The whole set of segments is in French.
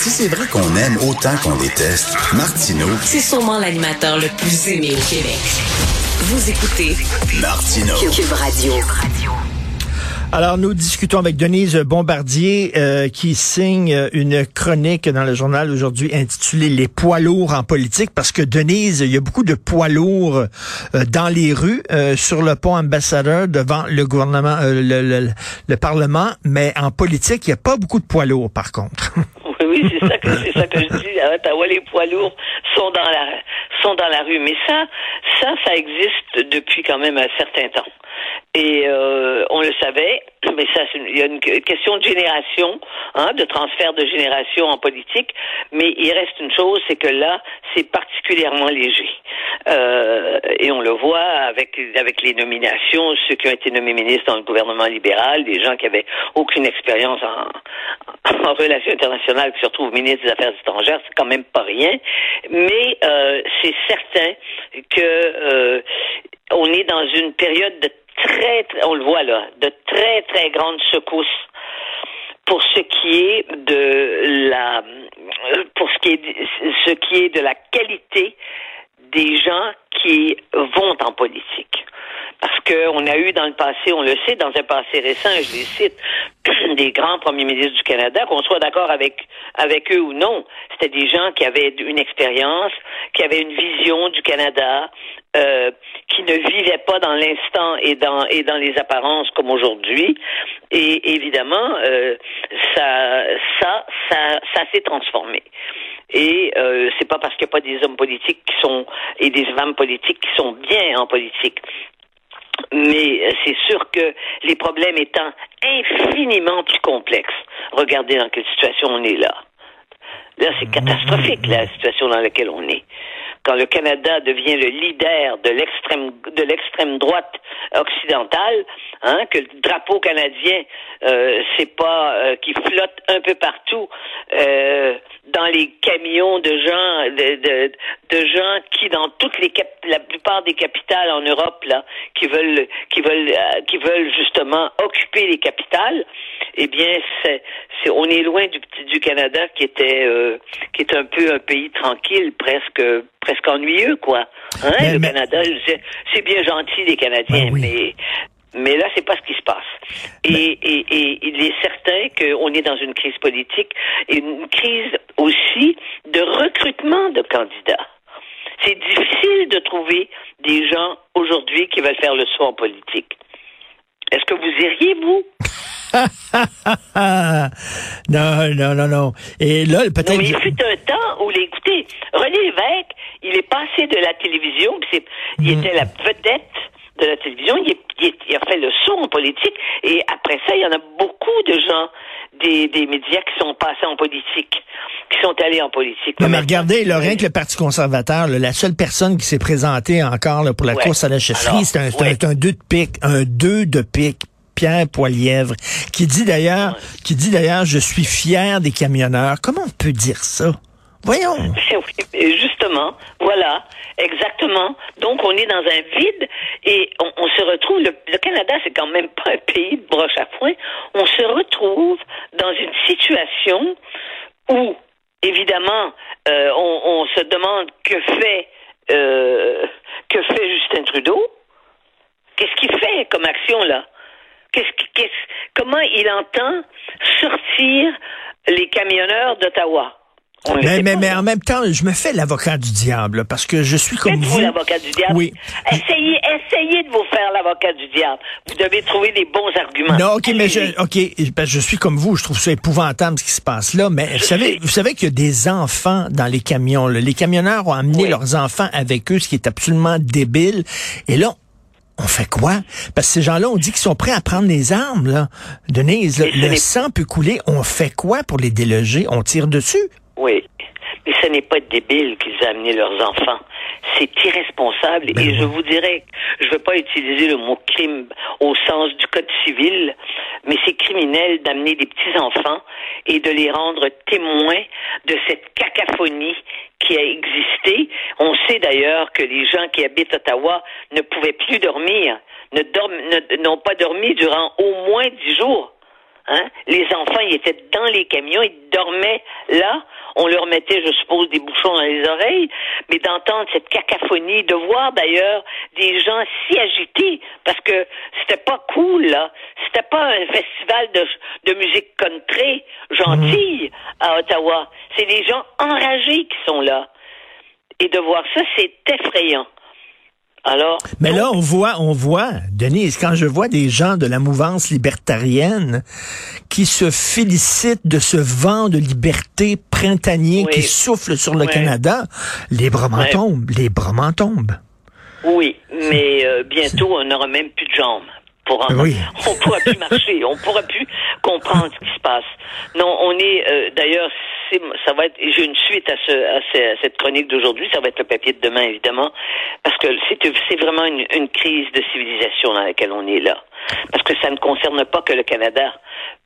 Si c'est vrai qu'on aime autant qu'on déteste, Martineau, C'est sûrement l'animateur le plus aimé au Québec. Vous écoutez Martineau. Cube Radio. Alors, nous discutons avec Denise Bombardier euh, qui signe une chronique dans le journal aujourd'hui intitulée Les poids lourds en politique parce que Denise, il y a beaucoup de poids lourds euh, dans les rues, euh, sur le pont ambassadeur devant le gouvernement, euh, le, le- le Parlement, mais en politique, il n'y a pas beaucoup de poids lourds par contre. Oui, c'est ça que c'est ça que je dis. À Ottawa, les poids lourds sont dans la sont dans la rue. Mais ça, ça, ça existe depuis quand même un certain temps. Et euh, on le savait, mais ça, il y a une que- question de génération, hein, de transfert de génération en politique. Mais il reste une chose, c'est que là, c'est particulièrement léger. Euh, et on le voit avec avec les nominations, ceux qui ont été nommés ministres dans le gouvernement libéral, des gens qui avaient aucune expérience en, en relations internationales qui se retrouvent ministres des Affaires étrangères, c'est quand même pas rien. Mais euh, c'est certain que euh, on est dans une période de très, très- on le voit là, de très très grande secousse pour ce qui est de la pour ce qui est ce qui est de la qualité des gens qui vont en politique. Parce qu'on a eu dans le passé, on le sait, dans un passé récent, je les cite, des grands premiers ministres du Canada, qu'on soit d'accord avec, avec eux ou non, c'était des gens qui avaient une expérience, qui avaient une vision du Canada, euh, qui ne vivaient pas dans l'instant et dans, et dans les apparences comme aujourd'hui. Et évidemment, euh, ça, ça, ça, ça s'est transformé. Et euh, c'est pas parce qu'il n'y a pas des hommes politiques qui sont et des femmes politiques qui sont bien en politique. Mais euh, c'est sûr que les problèmes étant infiniment plus complexes, regardez dans quelle situation on est là. Là, c'est catastrophique la situation dans laquelle on est. Quand le Canada devient le leader de l'extrême de l'extrême droite occidentale, hein, que le drapeau canadien, euh, c'est pas euh, qui flotte un peu partout euh, dans les camions de gens de, de, de gens qui dans toutes les cap la plupart des capitales en Europe là qui veulent qui veulent euh, qui veulent justement occuper les capitales, eh bien c'est on est loin du du Canada qui était euh, qui est un peu un pays tranquille presque presque ennuyeux quoi. Hein, Mais- le mais- Canada c'est- bien gentil les Canadiens Ben oui. mais mais là, c'est pas ce qui se passe. Et, et, et il est certain qu'on est dans une crise politique et une crise aussi de recrutement de candidats. C'est difficile de trouver des gens aujourd'hui qui veulent faire le saut en politique. Est-ce que vous iriez, vous? non, non, non, non. Et là, peut-être... mais il fut un temps où, écoutez, René Lévesque, il est passé de la télévision, il Mhm. était la vedette de la télévision, il, est- il est- il a fait le saut en politique, et après ça, il y en a beaucoup de gens des, des médias qui sont passés en politique, qui sont allés en politique. Non, mais regardez, là, rien que le Parti conservateur, là, la seule personne qui s'est présentée encore là, pour la Ouais. course à la chefferie, un, ouais. c'est un deux de pique, un deux de pique. Pierre Poilièvre, qui dit d'ailleurs, qui dit d'ailleurs, je suis fier des camionneurs. Comment on peut dire ça? Voyons. Et justement, voilà, exactement. Donc, on est dans un vide et on, se retrouve. Le, Canada, c'est quand même pas un pays de broche à foin. On se retrouve dans une situation où, évidemment, euh, on, se demande que fait euh, que fait Justin Trudeau? Qu'est-ce qu'il fait comme action là? Qu'est-ce qu'est-ce- comment il entend sortir les camionneurs d'Ottawa? Mais, mais, mais en même temps, je me fais l'avocat du diable, là, parce que je suis comme vous. l'avocat du diable. Oui. Essayez, essayez de vous faire l'avocat du diable. Vous devez trouver les bons arguments. Non, ok, mais je, ok, que je suis comme vous, je trouve ça épouvantable ce qui se passe là. Mais vous savez, vous savez qu'il y a des enfants dans les camions. là. Les camionneurs ont amené Oui. leurs enfants avec eux, ce qui est absolument débile. Et là, on fait quoi? Parce que ces gens-là, on dit qu'ils sont prêts à prendre les armes. Là, Denise, là, le sang peut couler. On fait quoi pour les déloger? On tire dessus? Oui. Mais ce n'est pas débile qu'ils aient amené leurs enfants. C'est irresponsable. Ben et oui. je vous dirais, je ne veux pas utiliser le mot crime au sens du code civil, mais c'est criminel d'amener des petits-enfants et de les rendre témoins de cette cacophonie qui a existé. On sait d'ailleurs que les gens qui habitent Ottawa ne pouvaient plus dormir, ne dorment- ne- n'ont pas dormi durant au moins dix jours. Hein? Les enfants, ils étaient dans les camions, ils dormaient là. On leur mettait, je suppose, des bouchons dans les oreilles, mais d'entendre cette cacophonie, de voir d'ailleurs des gens si agités, parce que c'était pas cool, là. C'était pas un festival de, de musique country gentille à Ottawa. C'est des gens enragés qui sont là. Et de voir ça, c'est effrayant. Alors? Mais là, on voit, on voit, Denise, quand je vois des gens de la mouvance libertarienne qui se félicitent de ce vent de liberté printanier qui souffle sur le Canada, les bras m'en tombent, les bras m'en tombent. Oui, mais euh, bientôt, on n'aura même plus de jambes. Pour en... Oui. On pourra plus marcher, on pourra plus comprendre ce qui se passe. Non, on est euh, d'ailleurs ça va être, j'ai une suite à, ce, à, cette chronique d'aujourd'hui, ça va être le papier de demain, évidemment, parce que c'est vraiment une, crise de civilisation dans laquelle on est là. Parce que ça ne concerne pas que le Canada.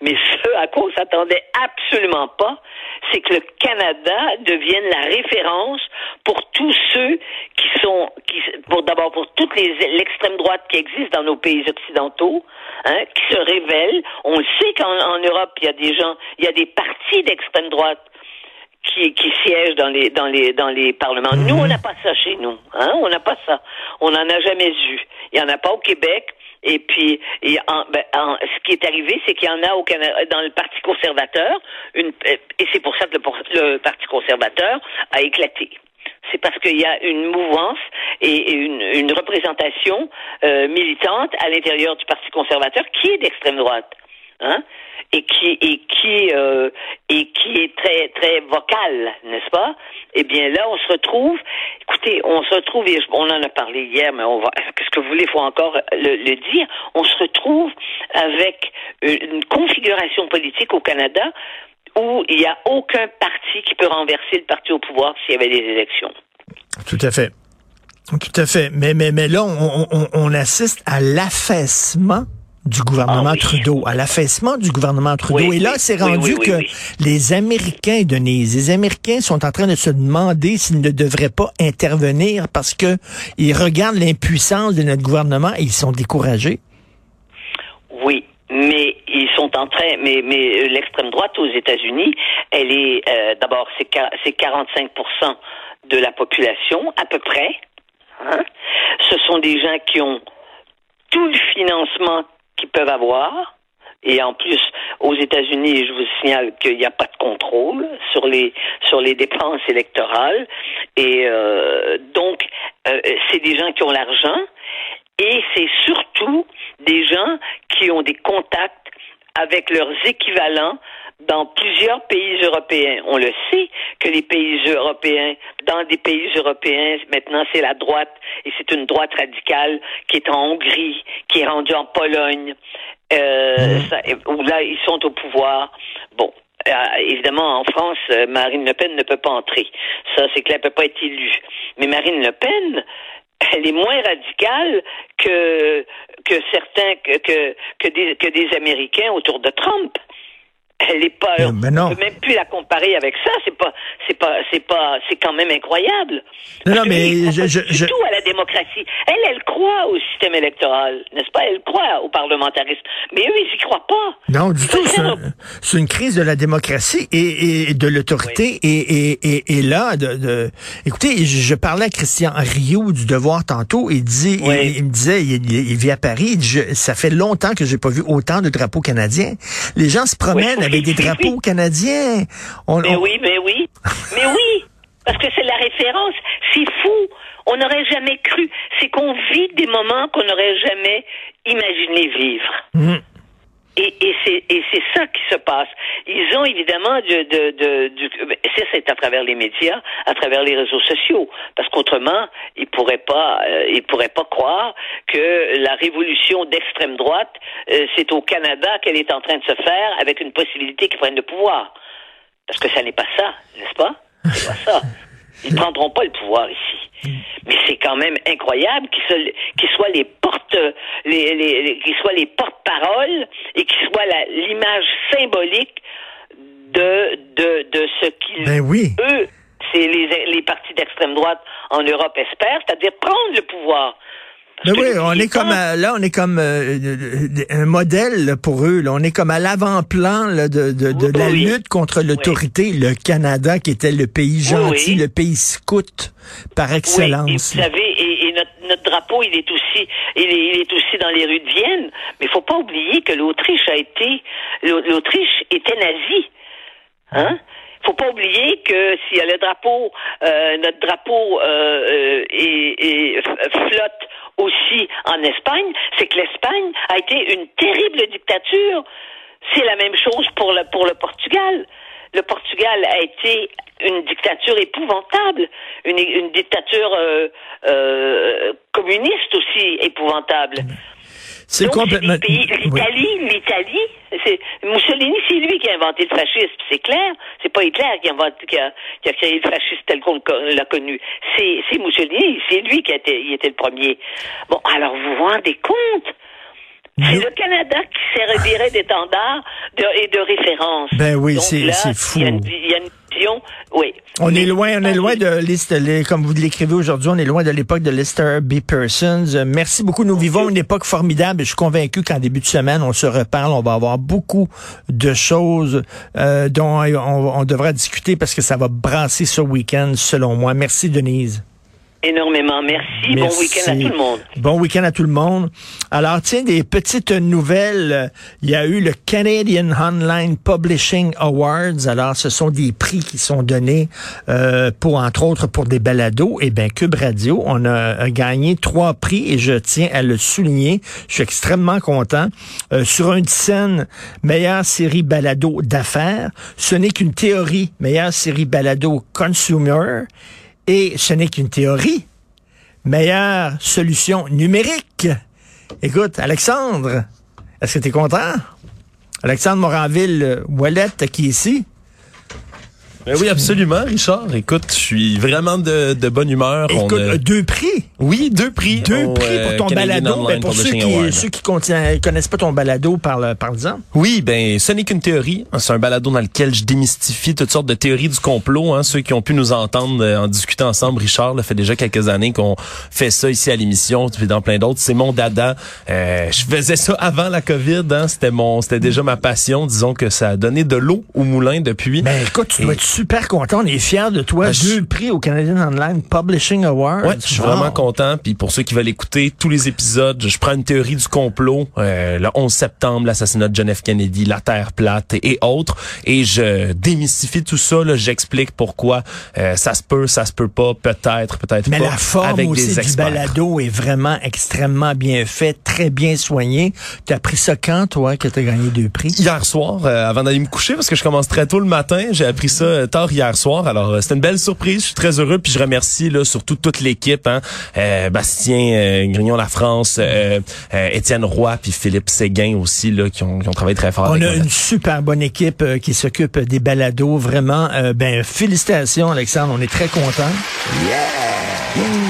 Mais ce à quoi on s'attendait absolument pas, c'est que le Canada devienne la référence pour tous ceux qui sont, qui, pour d'abord pour toute l'extrême droite qui existe dans nos pays occidentaux, hein, qui se révèlent. On le sait qu'en Europe, il y a des gens, il y a des partis d'extrême droite qui, qui siègent dans les dans les dans les parlements. Nous, on n'a pas ça chez nous. Hein? On n'a pas ça. On n'en a jamais eu. Il y en a pas au Québec. Et puis, et en, ben, ce qui est arrivé, c'est qu'il y en a au Canada, dans le Parti conservateur, une, et c'est pour ça que le, Parti conservateur a éclaté c'est parce qu'il y a une mouvance et une, une représentation euh, militante à l'intérieur du Parti conservateur qui est d'extrême droite. Hein? et qui et qui euh, et qui est très très vocal, n'est-ce pas? Eh bien là, on se retrouve. Écoutez, on se retrouve. Et on en a parlé hier, mais on va. Qu'est-ce que vous voulez Faut encore le, dire. On se retrouve avec une configuration politique au Canada où il n'y a aucun parti qui peut renverser le parti au pouvoir s'il y avait des élections. Tout à fait. Tout à fait. Mais, mais, mais là, on, on, on assiste à l'affaissement du gouvernement ah Trudeau, à l'affaissement du gouvernement Trudeau. et là, c'est rendu que les Américains, Denise, les Américains sont en train de se demander s'ils ne devraient pas intervenir parce que ils regardent l'impuissance de notre gouvernement et ils sont découragés. Oui, mais ils sont en train, mais, mais l'extrême droite aux États-Unis, elle est euh, d'abord c'est 45 de la population à peu près. Hein. Ce sont des gens qui ont tout le financement qu'ils peuvent avoir. Et en plus, aux États-Unis, je vous signale qu'il n'y a pas de contrôle sur les sur les dépenses électorales. Et euh, donc, euh, c'est des gens qui ont l'argent. Et c'est surtout des gens qui ont des contacts avec leurs équivalents dans plusieurs pays européens. On le sait que les pays européens, dans des pays européens, maintenant c'est la droite et c'est une droite radicale qui est en Hongrie, qui est rendue en Pologne, euh, mmh. où là ils sont au pouvoir. Bon, euh, évidemment, en France, euh, Marine Le Pen ne peut pas entrer. Ça, c'est qu'elle ne peut pas être élue. Mais Marine Le Pen, elle est moins radicale que que certains que que, que des que des Américains autour de Trump elle est pas. Mais non. On peut même plus la comparer avec ça. C'est pas, c'est pas, c'est pas, c'est quand même incroyable. Non, non mais je, je, je... tout à la démocratie. Elle, elle croit au système électoral, n'est-ce pas? Elle croit au parlementarisme. Mais eux, ils y croient pas. Non, du tout. C'est une crise de la démocratie et, et de l'autorité. Et, et, et, et, là, de, de... écoutez, je, parlais à Christian Rio du Devoir tantôt. Il dit, il, me disait, il, il, vit à Paris. ça fait longtemps que j'ai pas vu autant de drapeaux canadiens. Les gens se promènent des drapeaux canadiens. mais oui, mais oui. mais oui. Parce que c'est la référence. C'est fou. On n'aurait jamais cru. C'est qu'on vit des moments qu'on n'aurait jamais imaginé vivre. Mmh. Et, et c'est ça qui se passe. Ils ont évidemment de de de, de c'est à travers les médias, à travers les réseaux sociaux, parce qu'autrement ils pourraient pas euh, ils pourraient pas croire que la révolution d'extrême droite euh, c'est au Canada qu'elle est en train de se faire avec une possibilité qu'ils prennent le pouvoir, parce que ça n'est pas ça, n'est-ce pas? C'est pas ça. Ils prendront pas le pouvoir ici. Mais c'est quand même incroyable qu'ils soient les les, les, qu'ils soient les porte-paroles et qu'ils soient l'image symbolique de, de, de ce qu'ils, ben oui. eux, c'est les, les partis d'extrême droite en Europe espèrent, c'est-à-dire prendre le pouvoir. Ben oui, on est comme à- là, on est comme euh, euh, un modèle là, pour eux. là. On est comme à l'avant-plan de, de, de Oui, la oui. lutte contre l'autorité. Le Canada, qui était le pays gentil, le pays scout par et excellence. vous savez, et, notre, drapeau, il est aussi, il est, aussi dans les rues de Vienne. Mais il faut pas oublier que l'Autriche a été, l'Au- l'Autriche était nazie, hein? Faut pas oublier que s'il y a le drapeau, euh, notre drapeau euh, euh, flotte aussi en Espagne, c'est que l'Espagne a été une terrible dictature. C'est la même chose pour le pour le Portugal. Le Portugal a été dictature épouvantable, une, une dictature euh, euh, communiste aussi épouvantable. C'est complètement. Oui. L'Italie, l'Italie, c'est Mussolini, c'est lui qui a inventé le fascisme, c'est clair. C'est pas Hitler qui a, inventé, qui a, qui a créé le fascisme tel qu'on l'a connu. C'est, c'est Mussolini, c'est lui qui a été, il était le premier. Bon, alors vous vous rendez compte C'est le Canada qui s'est reviré d'étendard et de référence. Ben oui, c'est- fou. Il y, a une, il y a une vision, oui. On Mais- est loin, on est loin de comme vous l'écrivez aujourd'hui, on est loin de l'époque de Lester B. Persons. Euh, Merci beaucoup. Nous vivons une époque formidable et je suis convaincu qu'en début de semaine, on se reparle. On va avoir beaucoup de choses euh, dont on, on devra discuter parce que ça va brasser ce week-end, selon moi. Merci, Denise. Énormément. Merci. Bon week-end à tout le monde. Bon week-end à tout le monde. Alors, tiens, des petites nouvelles. Il y a eu le Canadian Online Publishing Awards. Alors, ce sont des prix qui sont donnés euh, pour, entre autres, pour des balados. Et bien, Cube Radio, on a gagné trois prix et je tiens à le souligner. Je suis extrêmement content. Euh, sur une scène, meilleure série balado d'affaires. Ce n'est qu'une théorie, meilleure série balado consumer. Et ce n'est qu'une théorie meilleure solution numérique. Écoute, Alexandre, est-ce que tu es content? Alexandre Moranville-Wallet, qui est ici? Ben oui, absolument, Richard. Écoute, je suis vraiment de, de bonne humeur. On Écoute, deux prix. Oui, deux prix. Deux prix euh, pour ton Canadian balado. Ben, pour ceux qui, ceux qui connaissent pas ton balado, par parle-en. Oui, ben ce n'est qu'une théorie. C'est un balado dans lequel je démystifie toutes sortes de théories du complot. Hein. Ceux qui ont pu nous entendre euh, en discuter ensemble, Richard, ça fait déjà quelques années qu'on fait ça ici à l'émission, puis dans plein d'autres. C'est mon dada. Euh, je faisais ça avant la COVID. Hein. C'était mon, c'était déjà ma passion. Disons que ça a donné de l'eau au moulin depuis. Ben écoute, tu Et- super content. On est fiers de toi. Ben, je- Deux prix au Canadian Online Publishing Awards. Ouais, je suis Wow. vraiment content. Puis pour ceux qui veulent écouter tous les épisodes, je prends une théorie du complot, euh, le 11 septembre, l'assassinat de John F. Kennedy, la Terre plate et, et autres, et je démystifie tout ça. J'explique pourquoi euh, ça se peut, ça se peut pas, peut-être, peut-être Mais pas. la forme avec aussi des du balado est vraiment extrêmement bien faite, très bien soigné. Tu as pris ça quand, toi, que tu as gagné deux prix? Hier soir, euh, avant d'aller me coucher, parce que je commence très tôt le matin, j'ai appris ça euh, tard hier soir. Alors, euh, c'était une belle surprise. Je suis très heureux. Puis je remercie là, surtout toute l'équipe. Hein, euh, Bastien euh, Grignon La France, euh, euh, Étienne Roy, puis Philippe Séguin aussi, là, qui ont, qui ont travaillé très fort. On avec a une super bonne équipe euh, qui s'occupe des balados. Vraiment, euh, ben félicitations, Alexandre. On est très contents. Yeah!